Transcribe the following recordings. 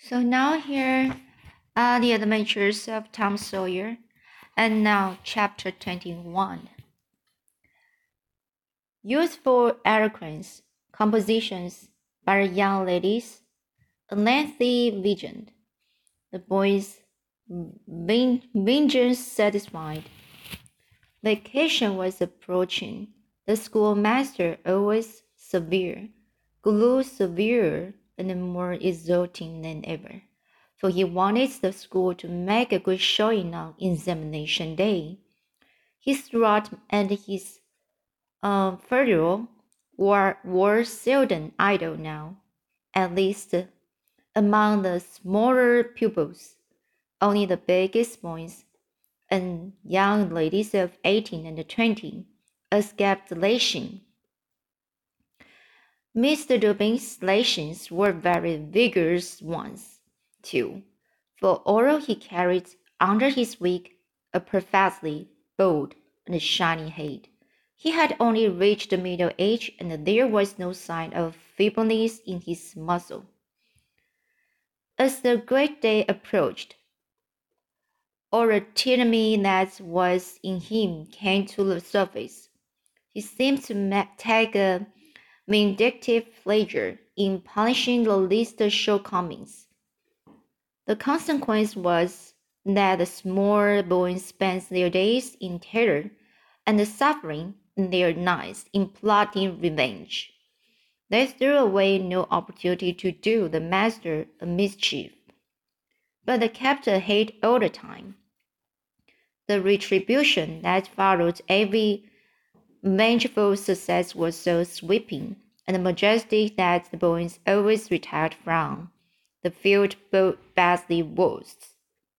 So now here are the adventures of Tom Sawyer, and now chapter 21. Useful eloquence, compositions by young ladies, a lengthy vision, the boys' vengeance satisfied. Vacation was approaching. The schoolmaster, always severe, grew severer and more exulting than ever, for he wanted the school to make a good showing on examination day. His rod and his uh, were, were seldom idle now, at least among the smaller pupils. Only the biggest boys and young ladies of eighteen and twenty escaped lashing. Mr. Dobbin's lashings were very vigorous ones, too, for although he carried under his wig a perfectly bald and shiny head, he had only reached middle age and there was no sign of feebleness in his muscle. As the great day approached, all the tyranny that was in him came to the surface. He seemed to take a vindictive pleasure in punishing the least shortcomings. The consequence was that the small boys spent their days in terror and the suffering their nights in plotting revenge. They threw away no opportunity to do the master a mischief but the captor hate all the time. The retribution that followed every vengeful success was so sweeping and majestic that the boys always retired from the field badly worst.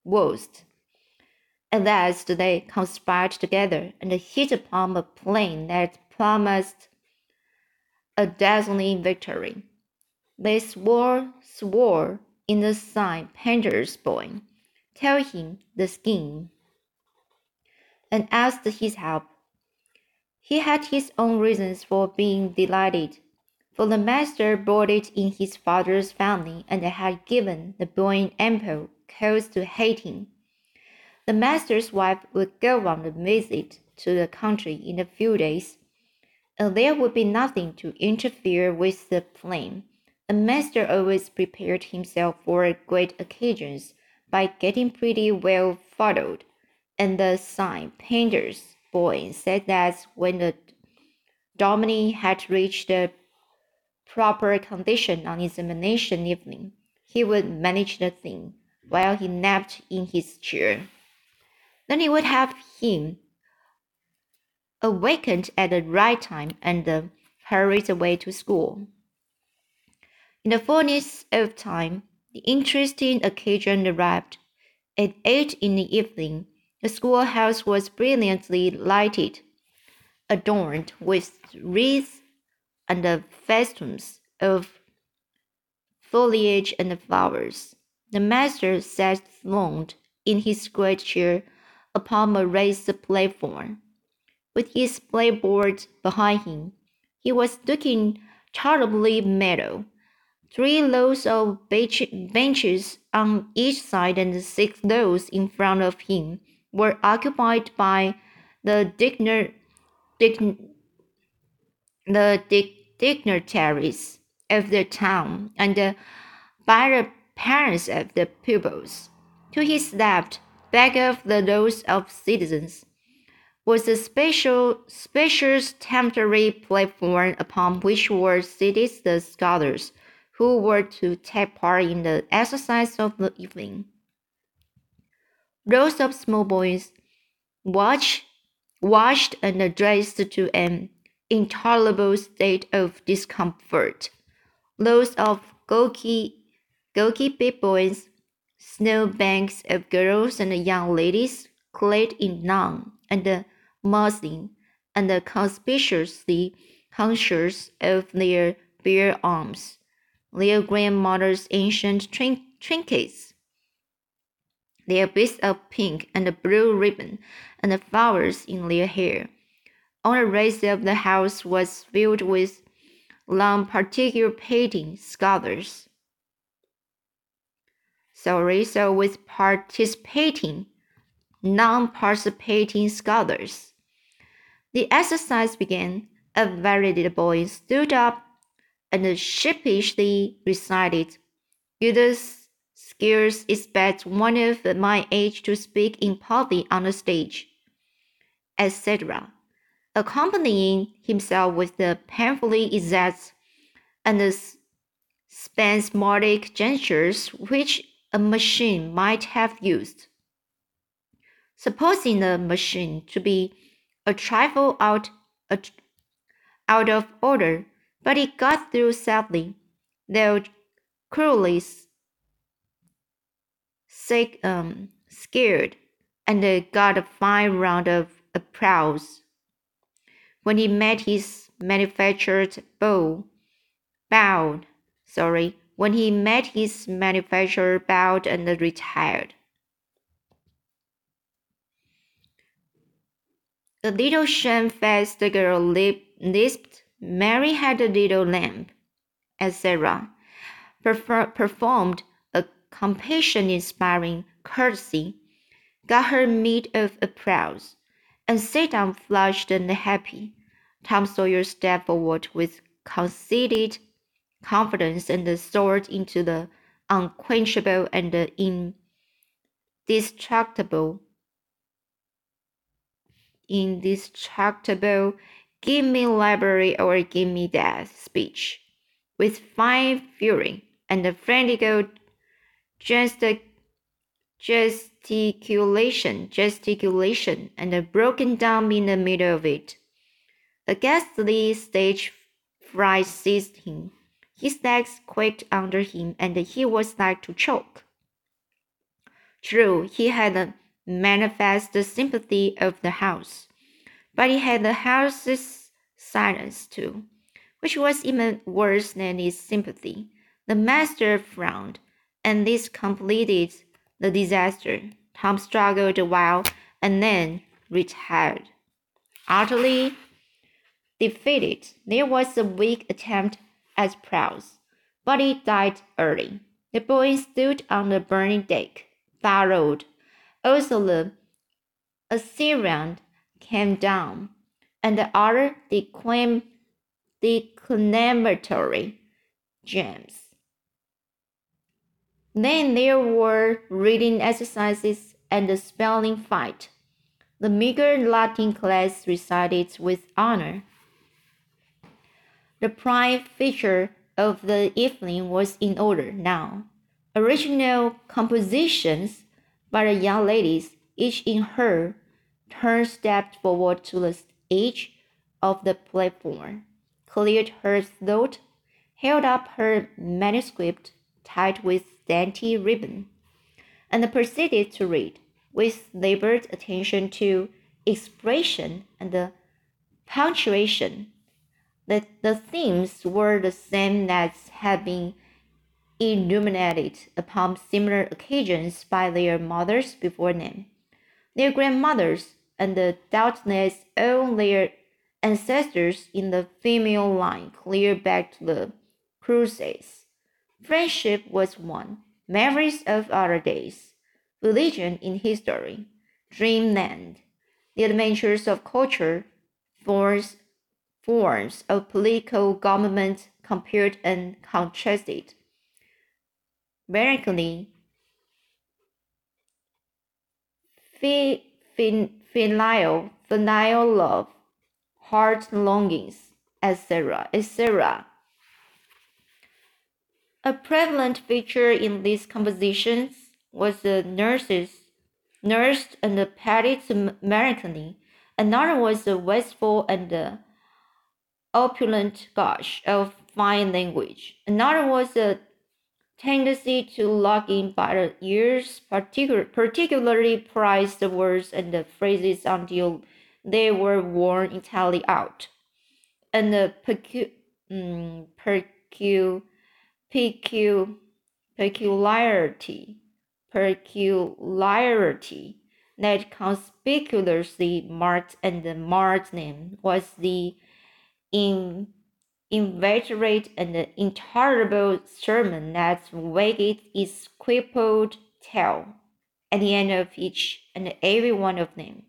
worst. At last they conspired together and hit upon a plan that promised a dazzling victory. They swore, swore in the sign painter's boy, tell him the scheme, and asked his help. He had his own reasons for being delighted, for the master boarded in his father's family and had given the boy ample cause to hate him. The master's wife would go on a visit to the country in a few days, and there would be nothing to interfere with the plan The master always prepared himself for great occasions by getting pretty well followed, and the sign painter's boy said that when the dominie had reached the proper condition on examination evening, he would manage the thing while he napped in his chair. Then he would have him awakened at the right time and hurried away to school. In the fullness of time, the interesting occasion arrived. At eight in the evening, the schoolhouse was brilliantly lighted, adorned with wreaths and festoons of foliage and flowers. The master sat throned in his great chair upon a raised platform. With his blackboard behind him, he was looking tolerably mellow Three rows of benches on each side and six rows in front of him were occupied by the digner, dign, the dig, dignitaries of the town and by the parents of the pupils. To his left, back of the rows of citizens, was a special, spacious temporary platform upon which were seated the scholars who were to take part in the exercise of the evening. Rows of small boys, watched, washed and dressed to an intolerable state of discomfort. Rows of gawky, gawky big boys, snowbanks of girls and young ladies clad in lawn and muslin and conspicuously conscious of their bare arms their grandmother's ancient trin trinkets, their bits of pink and blue ribbon, and flowers in their hair. All the rest of the house was filled with long participating scholars. sorry, so with participating, non-participating scholars. The exercise began. A very little boy stood up and sheepishly recited, You'd scarce expect one of my age to speak in public on the stage, etc., accompanying himself with the painfully exact and spasmodic gestures which a machine might have used. Supposing the machine to be a trifle out, a, out of order, but it got through safely, though cruelly sick, um, scared, and got a fine round of applause. When he met his manufactured bow, bowed, sorry, when he met his manufacturer bowed and retired. The little shamefaced girl lisped, Mary had a little lamb, etc., performed compassion inspiring courtesy, got her meed of applause, and sat down flushed and happy. Tom Sawyer stepped forward with conceited confidence and soared into the unquenchable and indestructible. Indestructible. Give me library or give me death speech. With fine fury and a frantic gestic gesticulation gesticulation and a broken down in the middle of it. A ghastly stage fright seized him. His legs quaked under him and he was like to choke. True he had a manifest sympathy of the house but he had the house's silence too, which was even worse than his sympathy. The master frowned, and this completed the disaster. Tom struggled a while and then retired. Utterly defeated, there was a weak attempt at prose, but it died early. The boy stood on the burning deck, burrowed. Also, the Assyrian came down, and the other declam declamatory gems. Then there were reading exercises and a spelling fight. The meager Latin class recited with honor. The prime feature of the evening was in order now. Original compositions by the young ladies, each in her Turn stepped forward to the edge of the platform, cleared her throat, held up her manuscript tied with dainty ribbon, and proceeded to read, with labored attention to expression and punctuation. The, the themes were the same that had been illuminated upon similar occasions by their mothers before them. Their grandmothers and the doubtless all their ancestors in the female line clear back to the Crusades. Friendship was one, memories of other days, religion in history, dreamland, the adventures of culture, forms, forms of political government compared and contrasted. Fin, filial, filial love, heart longings, etc., etc. A prevalent feature in these compositions was the nurses, nursed and petted Americani. Another was the wasteful and opulent gush of fine language. Another was the tendency to lock in by the ears, particular, particularly prize the words and the phrases until they were worn entirely out. And the pecu, um, pecu, pecu, peculiarity, peculiarity that conspicuously marked and marked them was the in inveterate and intolerable sermon that wagged its crippled tail at the end of each and every one of them.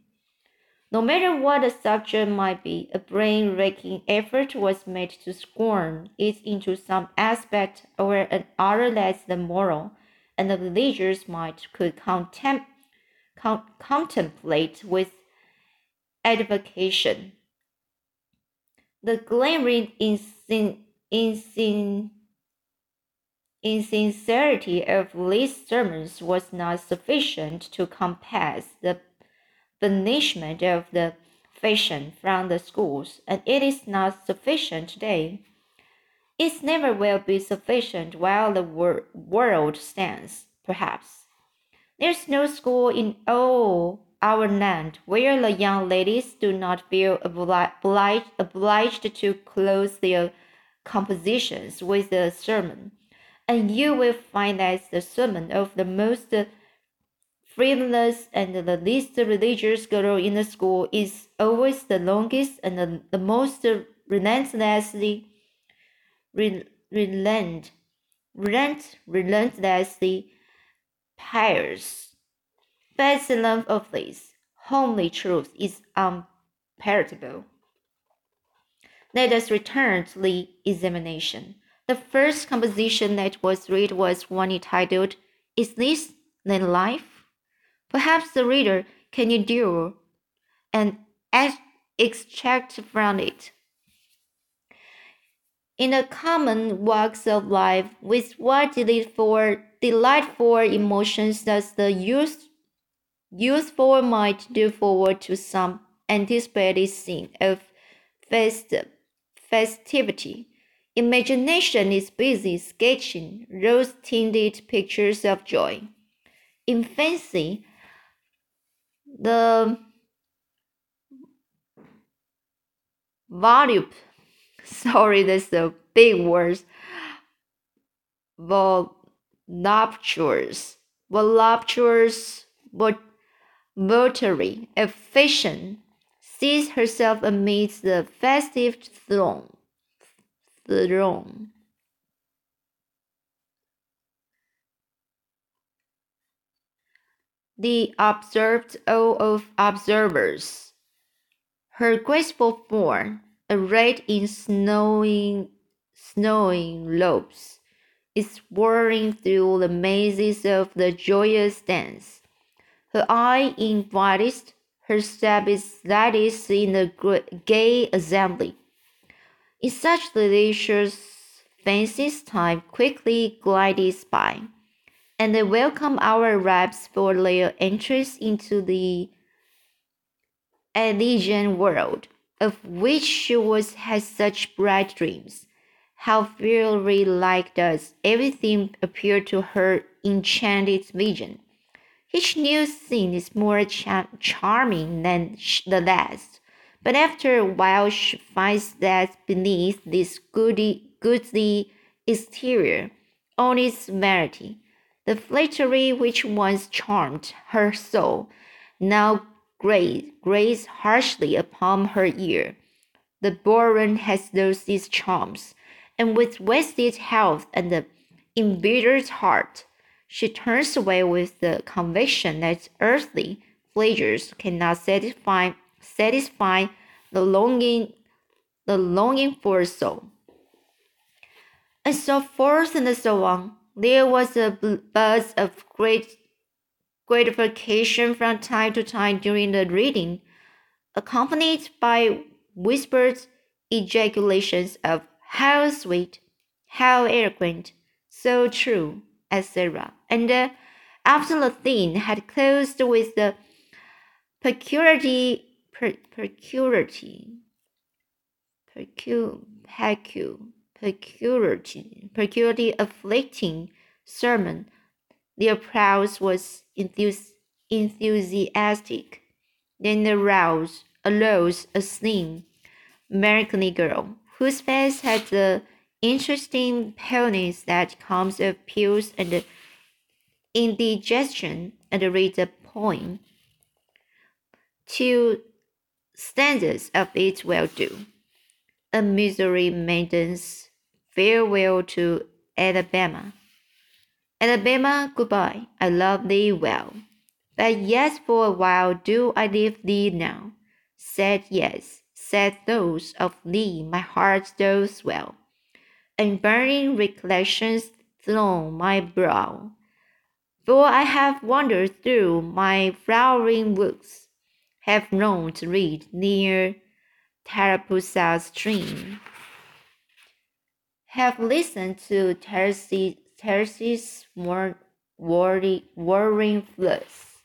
No matter what the subject might be, a brain raking effort was made to scorn it into some aspect or another less than moral, and the religious mind could contem- com- contemplate with edification. The glaring insin- insin- insincerity of these sermons was not sufficient to compass the banishment of the fashion from the schools, and it is not sufficient today. It never will be sufficient while the wor world stands, perhaps. There's no school in all our land where the young ladies do not feel obliged, obliged to close their compositions with a sermon, and you will find that the sermon of the most frivolous and the least religious girl in the school is always the longest and the, the most relentlessly re, relent, relent, relentlessly pious. But the love of this homely truth is unpalatable. Let us return to the examination. The first composition that was read was one entitled, Is This Then Life? Perhaps the reader can endure and extract from it. In the common walks of life, with what delightful, delightful emotions does the youth, youthful mind look forward to some anticipated scene of fest, festivity? Imagination is busy sketching rose tinted pictures of joy. In fancy, the volume. Sorry that's a big word voluptuous. Voluptuous but votary efficient. Sees herself amidst the festive throng. Throng the observed awe of observers. Her graceful form, arrayed in snowing, snowing robes, is whirling through the mazes of the joyous dance. Her eye invites, her step is lightest in the gay assembly. In such delicious fancies, time quickly glides by and they welcome our raps for their entrance into the Elysian world, of which she was has such bright dreams. How fairy like does everything appear to her enchanted vision. Each new scene is more char charming than the last, but after a while she finds that beneath this goody, goodly exterior, all is vanity the flattery which once charmed her soul now grates harshly upon her ear. The born has lost its charms, and with wasted health and the embittered heart, she turns away with the conviction that earthly pleasures cannot satisfy satisfy the longing the longing for a soul. And so forth and so on. There was a buzz of great gratification from time to time during the reading, accompanied by whispered ejaculations of how sweet, how eloquent, so true, etc. And uh, after the thing had closed with the peculiarity, per, peculiarity, pecu, pecu, peculiarity, peculiarly afflicting sermon. their applause was enthus enthusiastic. Then arose, arose a slim, American girl, whose face had the interesting paleness that comes of pills and indigestion, and read a poem. Two stanzas of it will do. a Missouri maiden's farewell to Alabama. Alabama, goodbye, I love thee well. But yes, for a while do I leave thee now. Said yes, said those of thee my heart doth swell, and burning recollections throng my brow. For I have wandered through my flowering woods, have known to read near Tallapoosa's stream, have listened to Tennessee whirring floods,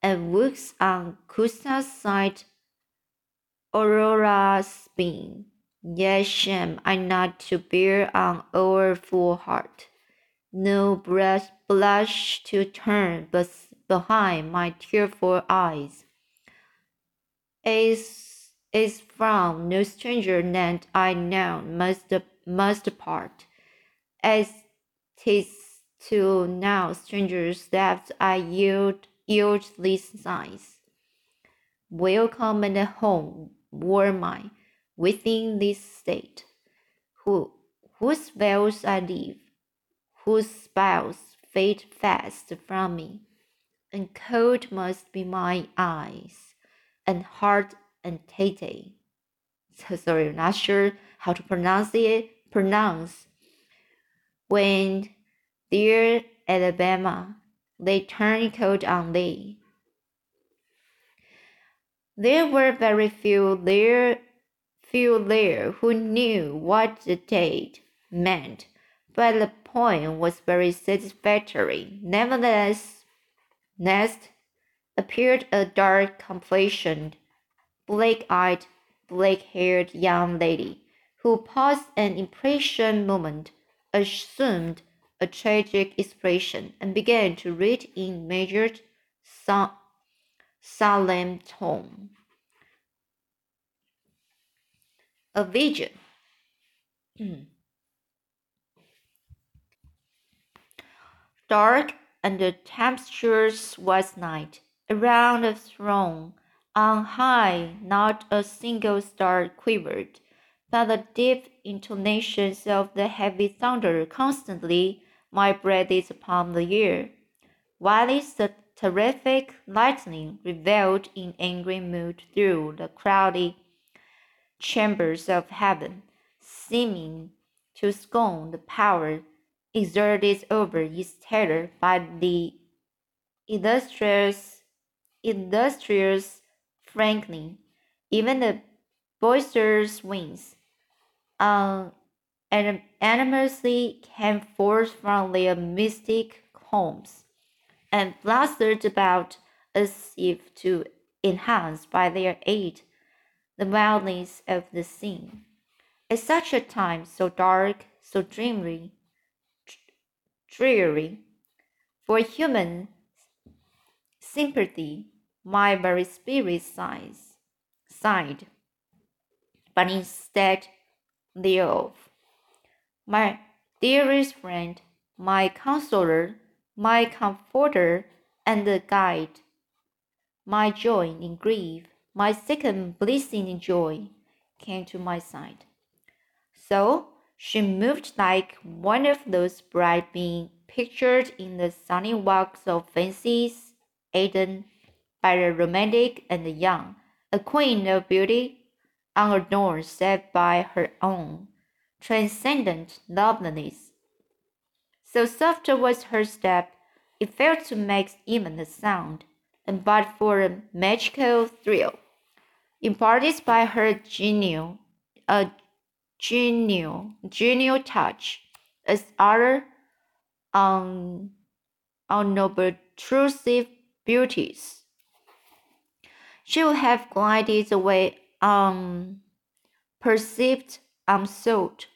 and walks on Coosa's side Aurora's beam. Yet shame I not to bear on our full heart, no blush, blush to turn but behind my tearful eyes. Is is from no stranger land I now must must part, as tis to now strangers that I yield yield these signs. Welcome and home were mine within this state, who whose veils I leave, whose spells fade fast from me, and cold must be my eyes, and heart and tate. So sorry, not sure how to pronounce it. Pronounce when dear Alabama, they turn cold on thee. There were very few there, few there who knew what the date meant, but the poem was very satisfactory. Nevertheless, next appeared a dark complexioned, black eyed, black haired young lady, who paused an impression moment, assumed a tragic expression, and began to read in measured, solemn tone. A vision. Hmm. Dark and tempestuous was night. Around the throne, on high, not a single star quivered, but the deep intonations of the heavy thunder constantly my breath is upon the ear. While the terrific lightning revealed in angry mood through the crowded chambers of heaven, seeming to scorn the power exerted over its terror by the illustrious, illustrious Franklin. Even the boisterous winds um, anonymously came forth from their mystic homes and blustered about as if to enhance by their aid the wildness of the scene. At such a time, so dark, so dreary, dreary, for human sympathy, my very spirit sighs, sighed. But instead thereof. My dearest friend, my consoler, my comforter and guide, my joy in grief, my second blessing in joy, came to my side. So she moved like one of those bright beings pictured in the sunny walks of fancies, Eden by the romantic and the young, a queen of beauty unadorned save by her own transcendent loveliness. So soft was her step, it failed to make even a sound, and but for a magical thrill imparted by her genial, a genial, genial touch, as other un, unobtrusive beauties. She would have glided away um, perceived unsought.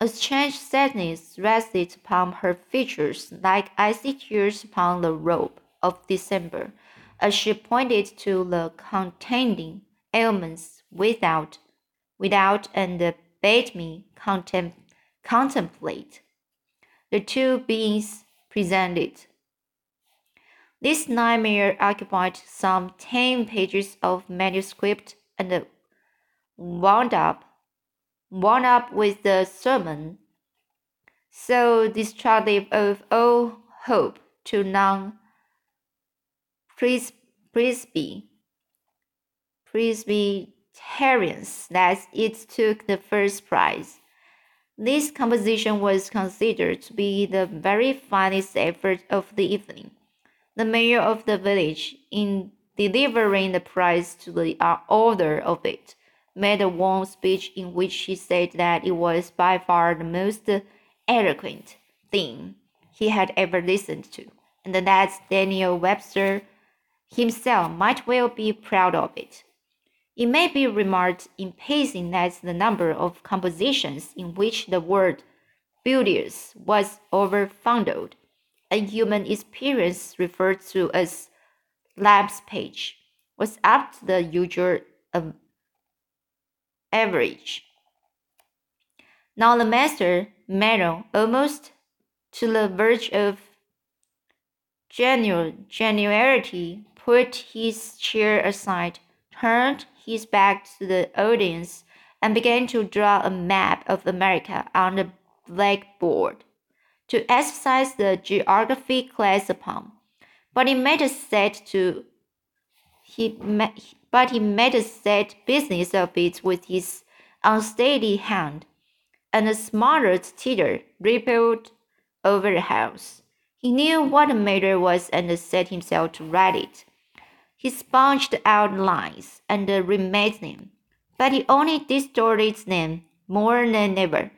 A strange sadness rested upon her features like icy tears upon the robe of December, as she pointed to the contending ailments without, without, and bade me contem contemplate the two beings presented. This nightmare occupied some ten pages of manuscript and wound up worn up with the sermon, so destructive of all hope to non Presby Presbyterians that it took the first prize. This composition was considered to be the very finest effort of the evening. The mayor of the village, in delivering the prize to the uh, author of it, made a warm speech in which he said that it was by far the most eloquent thing he had ever listened to, and that Daniel Webster himself might well be proud of it. It may be remarked in passing that the number of compositions in which the word beauteous was overfundled, a human experience referred to as lapse page, was up to the usual um, average. Now the master, Mero, almost to the verge of genu- genuality, put his chair aside, turned his back to the audience and began to draw a map of America on the blackboard to exercise the geography class upon. But he made a set to he but he made a sad business of it with his unsteady hand, and a smothered titter rippled over the house. He knew what the matter was and set himself to write it. He sponged out lines and remade them, but he only distorted them more than ever,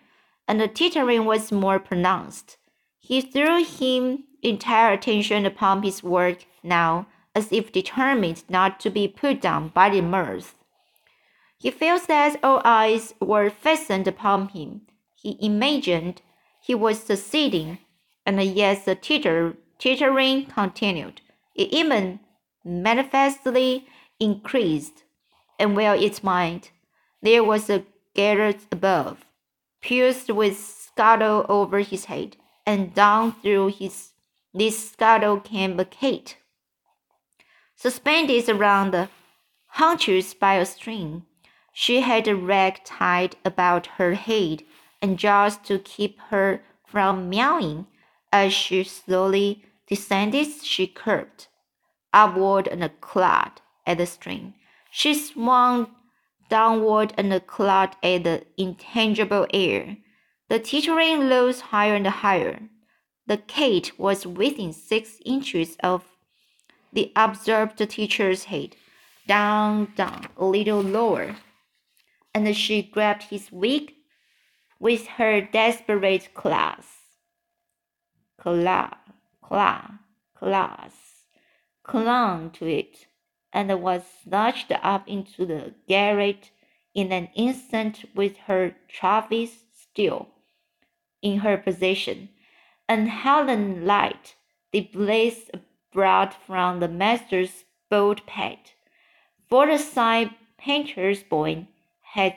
and the tittering was more pronounced. He threw him entire attention upon his work now, as if determined not to be put down by the mirth. He felt that all eyes were fastened upon him. He imagined he was succeeding, and yet the titter, tittering continued. It even manifestly increased, and while it might, there was a garret above, pierced with scuttle over his head, and down through his this scuttle came a cat, suspended around the haunches by a string. She had a rag tied about her head, and just to keep her from meowing as she slowly descended, she curved upward and clawed at the string. She swung downward and clawed at the intangible air. The tittering rose higher and higher. The cat was within six inches of the observed teacher's head, down, down, a little lower, and she grabbed his wig with her desperate claws. Claw, claw, claws. Clung to it and was snatched up into the garret in an instant with her trophies still in her possession, and Helen light the blaze brought from the master's boat pet, for the sign painter's boy had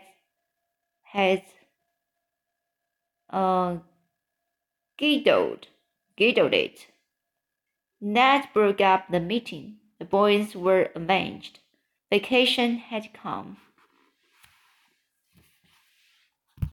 had uh, giggled, giggled it Ned broke up the meeting. The boys were avenged. Vacation had come.